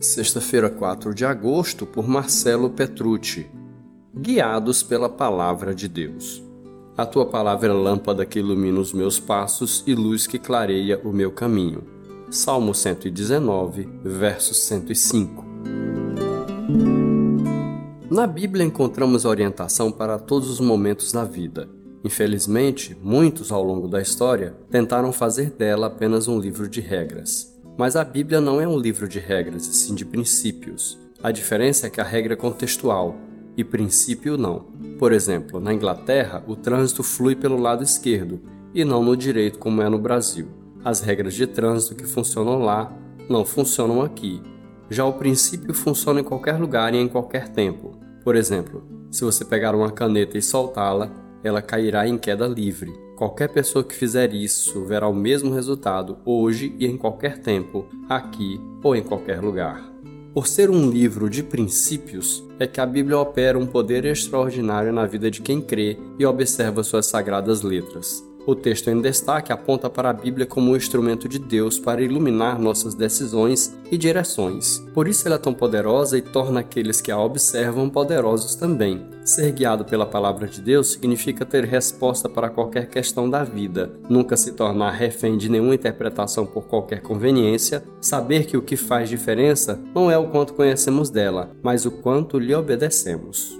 Sexta-feira, 4 de agosto, por Marcelo Petrucci. Guiados pela palavra de Deus. A tua palavra é lâmpada que ilumina os meus passos e luz que clareia o meu caminho. Salmo 119, verso 105. Na Bíblia encontramos orientação para todos os momentos da vida. Infelizmente, muitos ao longo da história tentaram fazer dela apenas um livro de regras. Mas a Bíblia não é um livro de regras, e sim de princípios. A diferença é que a regra é contextual e princípio não. Por exemplo, na Inglaterra, o trânsito flui pelo lado esquerdo e não no direito, como é no Brasil. As regras de trânsito que funcionam lá não funcionam aqui. Já o princípio funciona em qualquer lugar e em qualquer tempo. Por exemplo, se você pegar uma caneta e soltá-la, ela cairá em queda livre. Qualquer pessoa que fizer isso verá o mesmo resultado hoje e em qualquer tempo, aqui ou em qualquer lugar. Por ser um livro de princípios, é que a Bíblia opera um poder extraordinário na vida de quem crê e observa suas sagradas letras. O texto em destaque aponta para a Bíblia como um instrumento de Deus para iluminar nossas decisões e direções. Por isso ela é tão poderosa e torna aqueles que a observam poderosos também. Ser guiado pela palavra de Deus significa ter resposta para qualquer questão da vida, nunca se tornar refém de nenhuma interpretação por qualquer conveniência, saber que o que faz diferença não é o quanto conhecemos dela, mas o quanto lhe obedecemos.